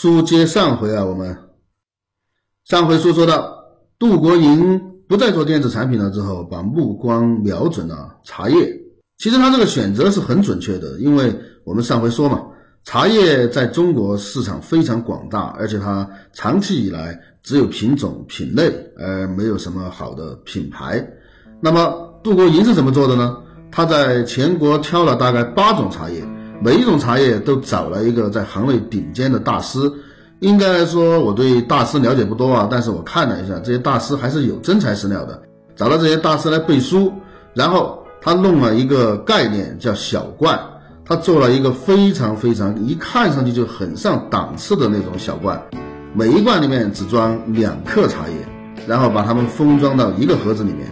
书接上回啊，我们上回书说到，杜国营不再做电子产品了之后，把目光瞄准了茶叶。其实他这个选择是很准确的，因为我们上回说嘛，茶叶在中国市场非常广大，而且它长期以来只有品种品类，而没有什么好的品牌。那么杜国营是怎么做的呢？他在全国挑了大概八种茶叶。每一种茶叶都找了一个在行内顶尖的大师。应该来说，我对大师了解不多啊，但是我看了一下，这些大师还是有真材实料的。找到这些大师来背书，然后他弄了一个概念叫小罐，他做了一个非常非常一看上去就很上档次的那种小罐，每一罐里面只装两克茶叶，然后把它们封装到一个盒子里面。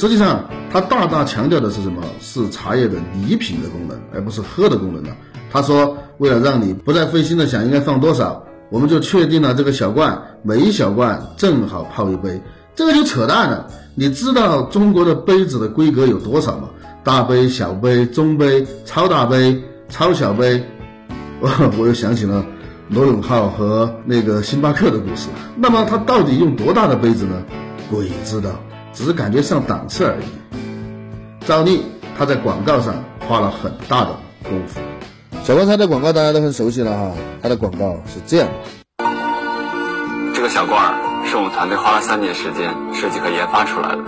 实际上，他大大强调的是什么？是茶叶的礼品的功能，而不是喝的功能呢？他说，为了让你不再费心的想应该放多少，我们就确定了这个小罐，每一小罐正好泡一杯。这个就扯淡了。你知道中国的杯子的规格有多少吗？大杯、小杯、中杯、超大杯、超小杯。我 我又想起了罗永浩和那个星巴克的故事。那么他到底用多大的杯子呢？鬼知道。只是感觉上档次而已。赵丽他在广告上花了很大的功夫。小罐茶的广告大家都很熟悉了哈，它的广告是这样的：这个小罐儿是我们团队花了三年时间设计和研发出来的，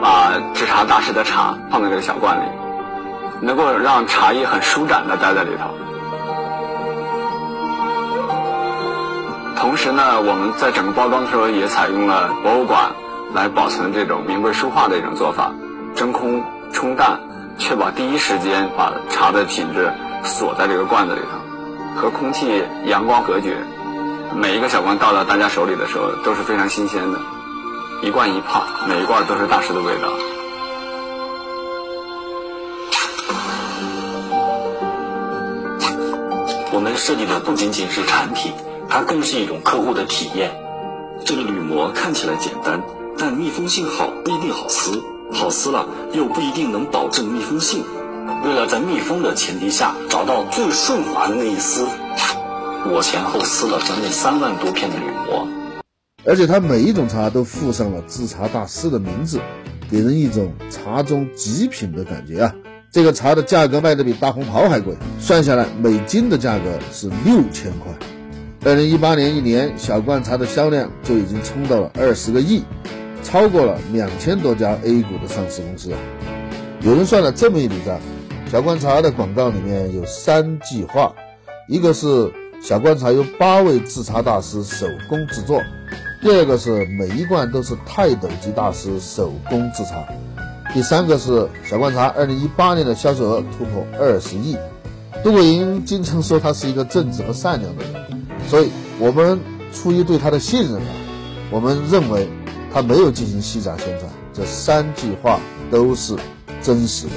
把制茶大师的茶放在这个小罐里，能够让茶叶很舒展的待在里头。同时呢，我们在整个包装的时候也采用了博物馆。来保存这种名贵书画的一种做法，真空冲淡，确保第一时间把茶的品质锁在这个罐子里头，和空气、阳光隔绝。每一个小罐倒到大家手里的时候都是非常新鲜的，一罐一泡，每一罐都是大师的味道。我们设计的不仅仅是产品，它更是一种客户的体验。这个铝膜看起来简单。但密封性好不一定好撕，好撕了又不一定能保证密封性。为了在密封的前提下找到最顺滑的那一丝，我前后撕了将近三万多片的铝膜。而且它每一种茶都附上了制茶大师的名字，给人一种茶中极品的感觉啊！这个茶的价格卖的比大红袍还贵，算下来每斤的价格是六千块。二零一八年一年，小罐茶的销量就已经冲到了二十个亿。超过了两千多家 A 股的上市公司啊！有人算了这么一笔账：小罐茶的广告里面有三句话，一个是小罐茶由八位制茶大师手工制作，第二个是每一罐都是泰斗级大师手工制茶，第三个是小罐茶二零一八年的销售额突破二十亿。杜国营经常说他是一个正直和善良的人，所以我们出于对他的信任啊，我们认为。他没有进行虚假宣传，这三句话都是真实的。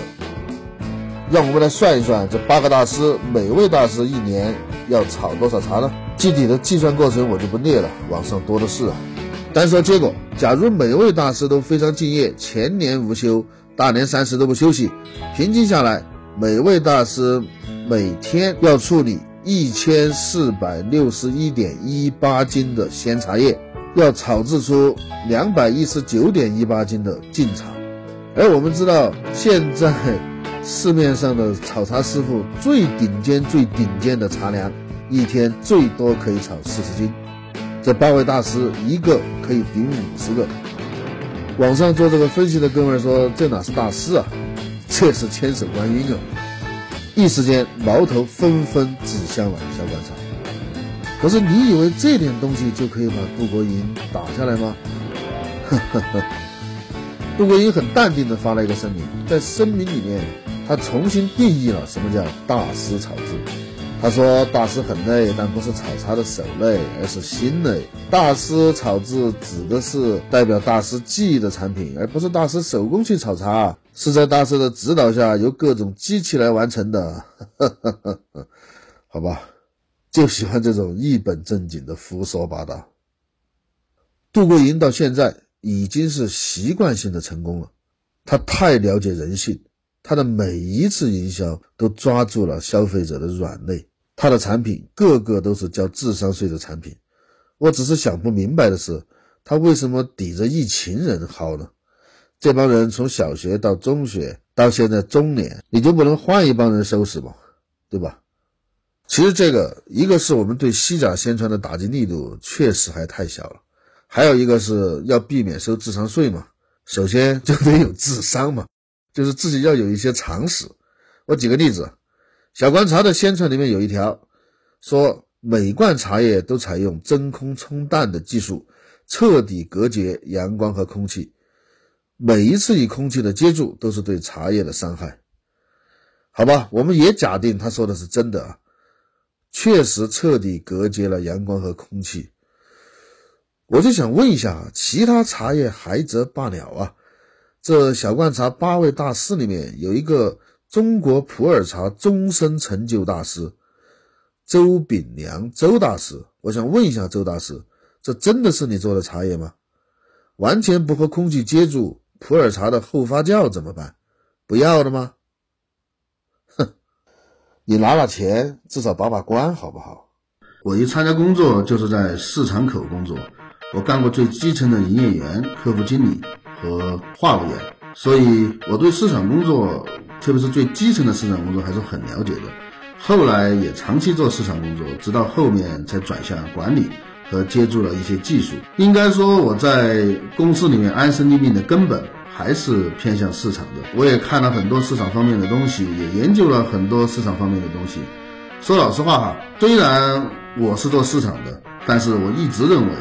让我们来算一算，这八个大师，每位大师一年要炒多少茶呢？具体的计算过程我就不列了，网上多的是啊。单说结果，假如每位大师都非常敬业，全年无休，大年三十都不休息，平均下来，每位大师每天要处理一千四百六十一点一八斤的鲜茶叶。要炒制出两百一十九点一八斤的净茶，而我们知道，现在市面上的炒茶师傅最顶尖、最顶尖的茶粮，一天最多可以炒四十斤。这八位大师一个可以顶五十个。网上做这个分析的哥们说：“这哪是大师啊，这是千手观音啊！”一时间，矛头纷纷指向了小馆茶。可是你以为这点东西就可以把杜国英打下来吗？呵呵呵，杜国英很淡定地发了一个声明，在声明里面，他重新定义了什么叫大师炒制。他说：“大师很累，但不是炒茶的手累，而是心累。大师炒制指的是代表大师技艺的产品，而不是大师手工去炒茶，是在大师的指导下由各种机器来完成的。”好吧，就喜欢这种一本正经的胡说八道。杜国营到现在已经是习惯性的成功了，他太了解人性。他的每一次营销都抓住了消费者的软肋，他的产品个个都是交智商税的产品。我只是想不明白的是，他为什么抵着一群人薅呢？这帮人从小学到中学，到现在中年，你就不能换一帮人收拾吗？对吧？其实这个一个是我们对虚假宣传的打击力度确实还太小了，还有一个是要避免收智商税嘛。首先就得有智商嘛。就是自己要有一些常识。我举个例子，小观茶的宣传里面有一条，说每罐茶叶都采用真空冲淡的技术，彻底隔绝阳光和空气。每一次与空气的接触都是对茶叶的伤害。好吧，我们也假定他说的是真的啊，确实彻底隔绝了阳光和空气。我就想问一下，其他茶叶还则罢了啊？这小罐茶八位大师里面有一个中国普洱茶终身成就大师周炳良，周大师。我想问一下周大师，这真的是你做的茶叶吗？完全不和空气接触，普洱茶的后发酵怎么办？不要了吗？你拿了钱，至少把把关好不好？我一参加工作就是在市场口工作，我干过最基层的营业员、客户经理。和话务员，所以我对市场工作，特别是最基层的市场工作还是很了解的。后来也长期做市场工作，直到后面才转向管理和接触了一些技术。应该说，我在公司里面安身立命的根本还是偏向市场的。我也看了很多市场方面的东西，也研究了很多市场方面的东西。说老实话哈，虽然我是做市场的，但是我一直认为，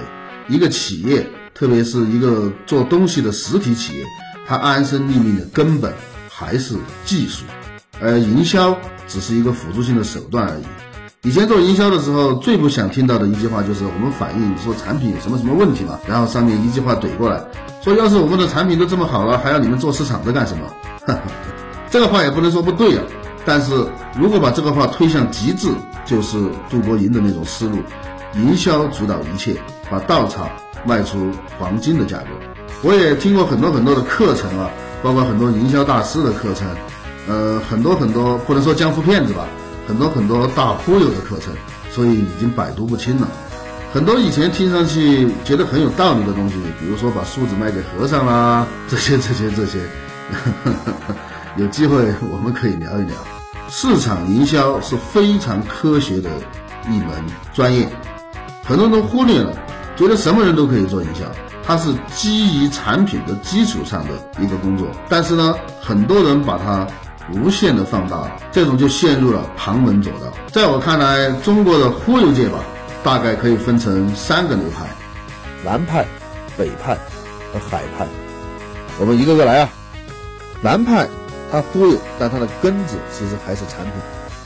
一个企业。特别是一个做东西的实体企业，它安身立命的根本还是技术，而营销只是一个辅助性的手段而已。以前做营销的时候，最不想听到的一句话就是我们反映说产品有什么什么问题嘛，然后上面一句话怼过来，说要是我们的产品都这么好了，还要你们做市场的干什么？这个话也不能说不对啊，但是如果把这个话推向极致，就是杜国营的那种思路，营销主导一切，把稻草。卖出黄金的价格，我也听过很多很多的课程啊，包括很多营销大师的课程，呃，很多很多不能说江湖骗子吧，很多很多大忽悠的课程，所以已经百毒不侵了。很多以前听上去觉得很有道理的东西，比如说把树子卖给和尚 啦，这些这些这些，有机会我们可以聊一聊。市场营销是非常科学的一门专业，很多人都忽略了。觉得什么人都可以做营销，它是基于产品的基础上的一个工作。但是呢，很多人把它无限的放大，这种就陷入了旁门左道。在我看来，中国的忽悠界吧，大概可以分成三个流派：南派、北派和海派。我们一个个来啊。南派它忽悠，但它的根子其实还是产品，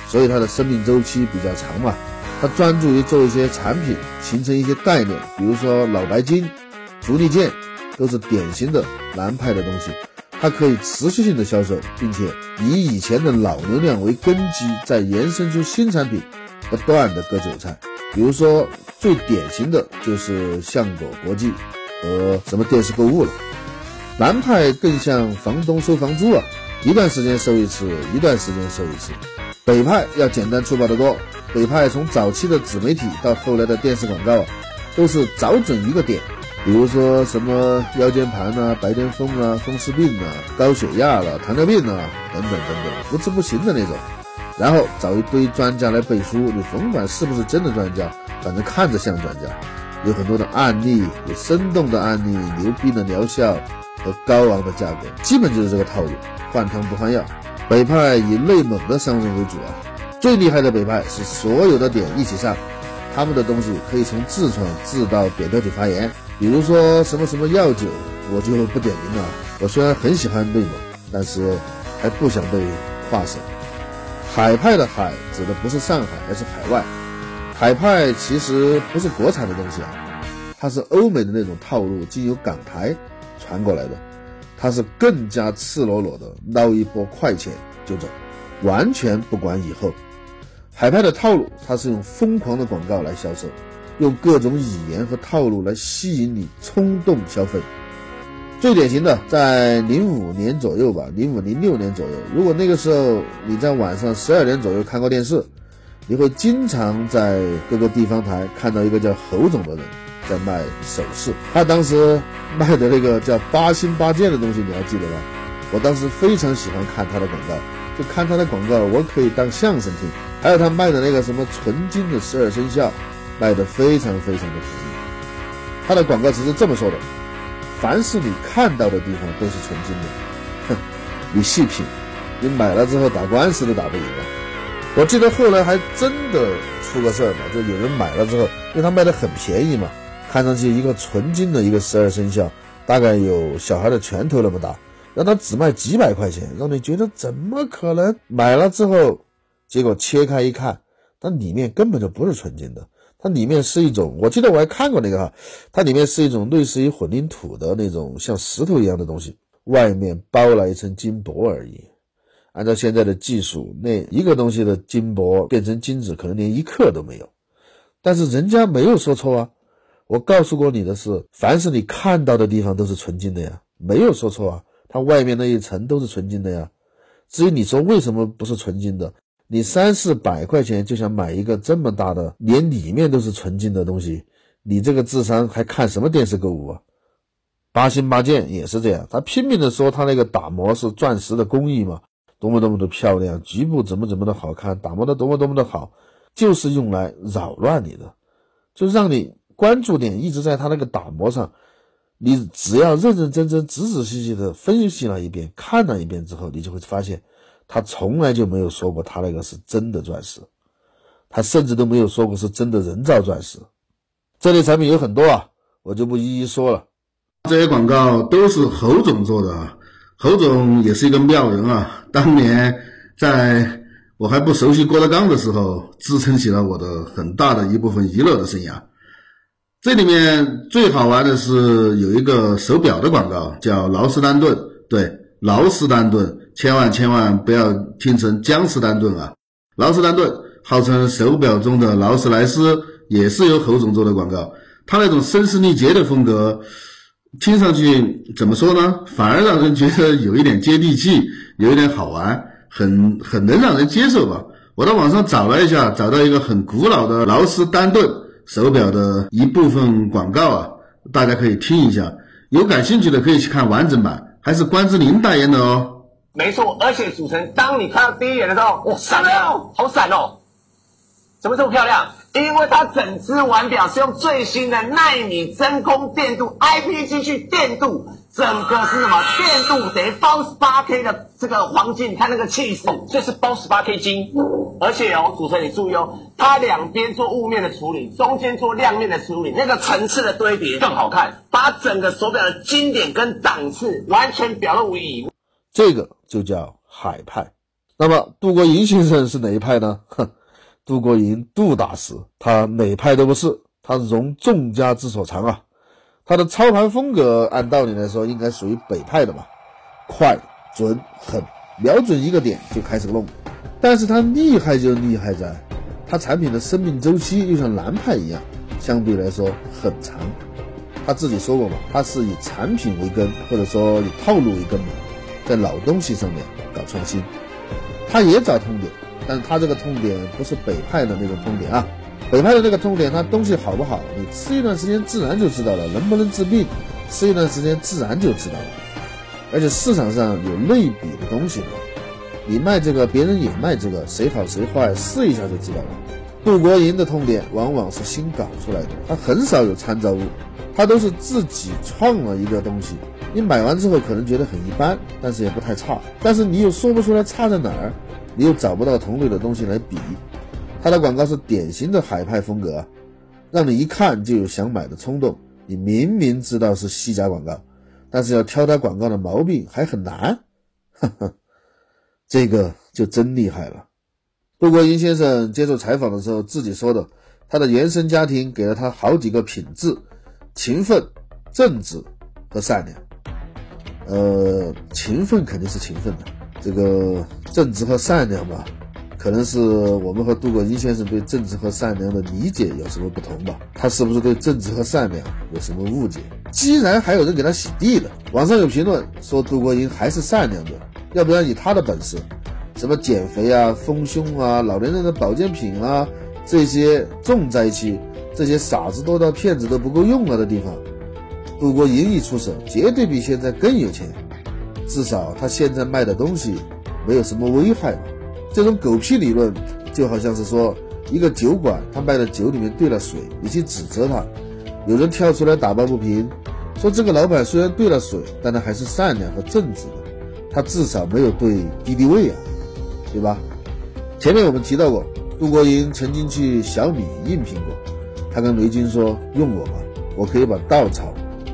所以它的生命周期比较长嘛。他专注于做一些产品，形成一些概念，比如说脑白金、足力健，都是典型的南派的东西。它可以持续性的销售，并且以以前的老流量为根基，再延伸出新产品，不断的割韭菜。比如说最典型的就是向果国际和什么电视购物了。南派更像房东收房租啊，一段时间收一次，一段时间收一次。北派要简单粗暴得多。北派从早期的纸媒体到后来的电视广告，都是找准一个点，比如说什么腰间盘啊、白癜风啊、风湿病啊、高血压了、糖尿病啊等等等等，不治不行的那种，然后找一堆专家来背书，你甭管是不是真的专家，反正看着像专家，有很多的案例，有生动的案例，牛逼的疗效和高昂的价格，基本就是这个套路，换汤不换药。北派以内蒙的商人为主啊。最厉害的北派是所有的点一起上，他们的东西可以从痔疮治到扁桃体发炎。比如说什么什么药酒，我就不点名了。我虽然很喜欢内蒙，但是还不想被划手。海派的海指的不是上海，而是海外。海派其实不是国产的东西啊，它是欧美的那种套路，经由港台传过来的。它是更加赤裸裸的捞一波快钱就走，完全不管以后。海派的套路，它是用疯狂的广告来销售，用各种语言和套路来吸引你冲动消费。最典型的，在零五年左右吧，零五零六年左右，如果那个时候你在晚上十二点左右看过电视，你会经常在各个地方台看到一个叫侯总的人在卖首饰。他当时卖的那个叫八星八件的东西，你还记得吧？我当时非常喜欢看他的广告，就看他的广告，我可以当相声听。还有他卖的那个什么纯金的十二生肖，卖的非常非常的便宜。他的广告词是这么说的。凡是你看到的地方都是纯金的，哼，你细品，你买了之后打官司都打不赢啊！我记得后来还真的出个事儿嘛，就有人买了之后，因为他卖的很便宜嘛，看上去一个纯金的一个十二生肖，大概有小孩的拳头那么大，让他只卖几百块钱，让你觉得怎么可能？买了之后，结果切开一看，它里面根本就不是纯金的。它里面是一种，我记得我还看过那个哈，它里面是一种类似于混凝土的那种像石头一样的东西，外面包了一层金箔而已。按照现在的技术，那一个东西的金箔变成金子，可能连一克都没有。但是人家没有说错啊，我告诉过你的是，凡是你看到的地方都是纯金的呀，没有说错啊，它外面那一层都是纯金的呀。至于你说为什么不是纯金的？你三四百块钱就想买一个这么大的，连里面都是纯金的东西，你这个智商还看什么电视购物啊？八星八件也是这样，他拼命的说他那个打磨是钻石的工艺嘛，多么多么的漂亮，局部怎么怎么的好看，打磨的多么多么的好，就是用来扰乱你的，就让你关注点一直在他那个打磨上，你只要认认真真、仔仔细细的分析了一遍、看了一遍之后，你就会发现。他从来就没有说过他那个是真的钻石，他甚至都没有说过是真的人造钻石。这类产品有很多啊，我就不一一说了。这些广告都是侯总做的啊，侯总也是一个妙人啊。当年在我还不熟悉郭德纲的时候，支撑起了我的很大的一部分娱乐的生涯。这里面最好玩的是有一个手表的广告，叫劳斯丹顿，对，劳斯丹顿。千万千万不要听成江诗丹顿啊！劳斯丹顿号称手表中的劳斯莱斯，也是由侯总做的广告。他那种声嘶力竭的风格，听上去怎么说呢？反而让人觉得有一点接地气，有一点好玩，很很能让人接受吧。我到网上找了一下，找到一个很古老的劳斯丹顿手表的一部分广告啊，大家可以听一下。有感兴趣的可以去看完整版，还是关之琳代言的哦。没错，而且主持人，当你看到第一眼的时候，哇，闪了，好闪哦！怎么这么漂亮？因为它整只腕表是用最新的纳米真空电镀 IPG 去电镀，整个是什么？电镀等于包十八 K 的这个黄金，你看那个气势，这是包十八 K 金。而且哦，主持人你注意哦，它两边做雾面的处理，中间做亮面的处理，那个层次的堆叠更好看，把整个手表的经典跟档次完全表露无遗。这个就叫海派。那么杜国营先生是哪一派呢？哼，杜国营杜大师，他哪派都不是，他融众家之所长啊。他的操盘风格按道理来说应该属于北派的吧，快、准、狠，瞄准一个点就开始弄。但是他厉害就厉害在，他产品的生命周期又像南派一样，相对来说很长。他自己说过嘛，他是以产品为根，或者说以套路为根嘛。在老东西上面搞创新，他也找痛点，但是他这个痛点不是北派的那种痛点啊。北派的那个痛点，它东西好不好，你吃一段时间自然就知道了；能不能治病，吃一段时间自然就知道了。而且市场上有类比的东西嘛，你卖这个，别人也卖这个，谁好谁坏，试一下就知道了。杜国营的痛点往往是新搞出来的，他很少有参照物，他都是自己创了一个东西。你买完之后可能觉得很一般，但是也不太差，但是你又说不出来差在哪儿，你又找不到同类的东西来比。他的广告是典型的海派风格，让你一看就有想买的冲动。你明明知道是虚假广告，但是要挑他广告的毛病还很难，哈哈，这个就真厉害了。杜国英先生接受采访的时候自己说的，他的原生家庭给了他好几个品质：勤奋、正直和善良。呃，勤奋肯定是勤奋的，这个正直和善良吧，可能是我们和杜国英先生对正直和善良的理解有什么不同吧？他是不是对正直和善良有什么误解？既然还有人给他洗地的，网上有评论说杜国英还是善良的，要不然以他的本事，什么减肥啊、丰胸啊、老年人的保健品啊，这些重灾区，这些傻子多到骗子都不够用了的地方。杜国营一出手，绝对比现在更有钱。至少他现在卖的东西没有什么危害嘛。这种狗屁理论就好像是说，一个酒馆他卖的酒里面兑了水，你去指责他，有人跳出来打抱不平，说这个老板虽然兑了水，但他还是善良和正直的，他至少没有兑敌敌畏啊，对吧？前面我们提到过，杜国营曾经去小米应聘过，他跟雷军说：“用我吧，我可以把稻草。”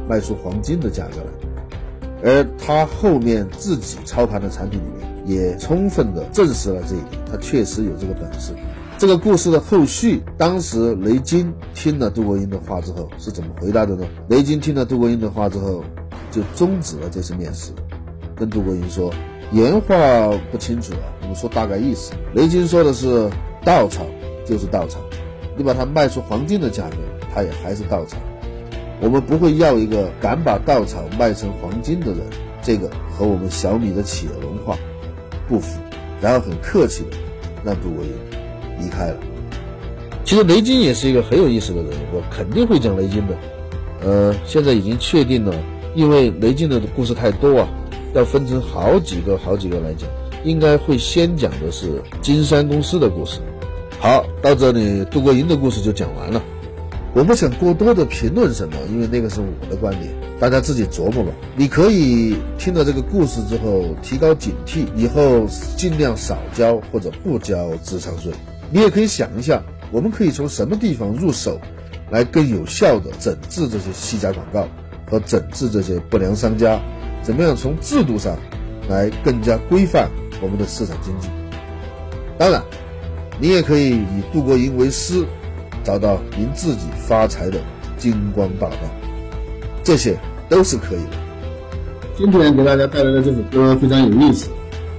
卖出黄金的价格来，而他后面自己操盘的产品里面也充分的证实了这一点，他确实有这个本事。这个故事的后续，当时雷军听了杜国英的话之后是怎么回答的呢？雷军听了杜国英的话之后，就终止了这次面试，跟杜国英说，原话不清楚啊，我们说大概意思。雷军说的是，稻草就是稻草，你把它卖出黄金的价格，它也还是稻草。我们不会要一个敢把稻草卖成黄金的人，这个和我们小米的企业文化不符。然后很客气的让杜国英离开了。其实雷军也是一个很有意思的人，我肯定会讲雷军的。呃，现在已经确定了，因为雷军的故事太多啊，要分成好几个好几个来讲，应该会先讲的是金山公司的故事。好，到这里杜国英的故事就讲完了。我不想过多的评论什么，因为那个是我的观点，大家自己琢磨吧。你可以听了这个故事之后提高警惕，以后尽量少交或者不交智商税。你也可以想一下，我们可以从什么地方入手，来更有效的整治这些虚假广告和整治这些不良商家？怎么样从制度上来更加规范我们的市场经济？当然，你也可以以杜国营为师。找到您自己发财的金光大道，这些都是可以的。今天给大家带来的这首歌非常有意思，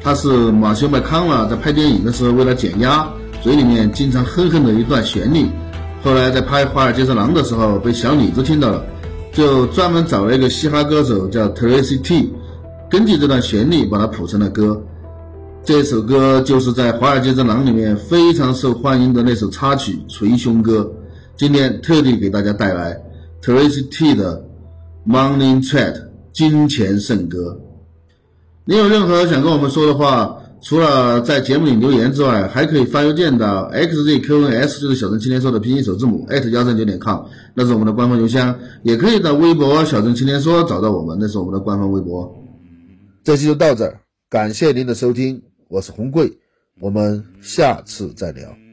它是马修麦康纳在拍电影的时候为了减压，嘴里面经常哼哼的一段旋律。后来在拍《华尔街之狼》的时候被小李子听到了，就专门找了一个嘻哈歌手叫 Tracy T，根据这段旋律把它谱成了歌。这首歌就是在《华尔街之狼》里面非常受欢迎的那首插曲《捶胸歌》。今天特地给大家带来 Tracy T 的《Money t r a t》金钱圣歌。你有任何想跟我们说的话，除了在节目里留言之外，还可以发邮件到 xzqns，就是小镇青年说的拼音首字母艾特幺三九点 com，那是我们的官方邮箱。也可以到微博小镇青年说找到我们，那是我们的官方微博。这期就到这儿，感谢您的收听。我是红贵，我们下次再聊。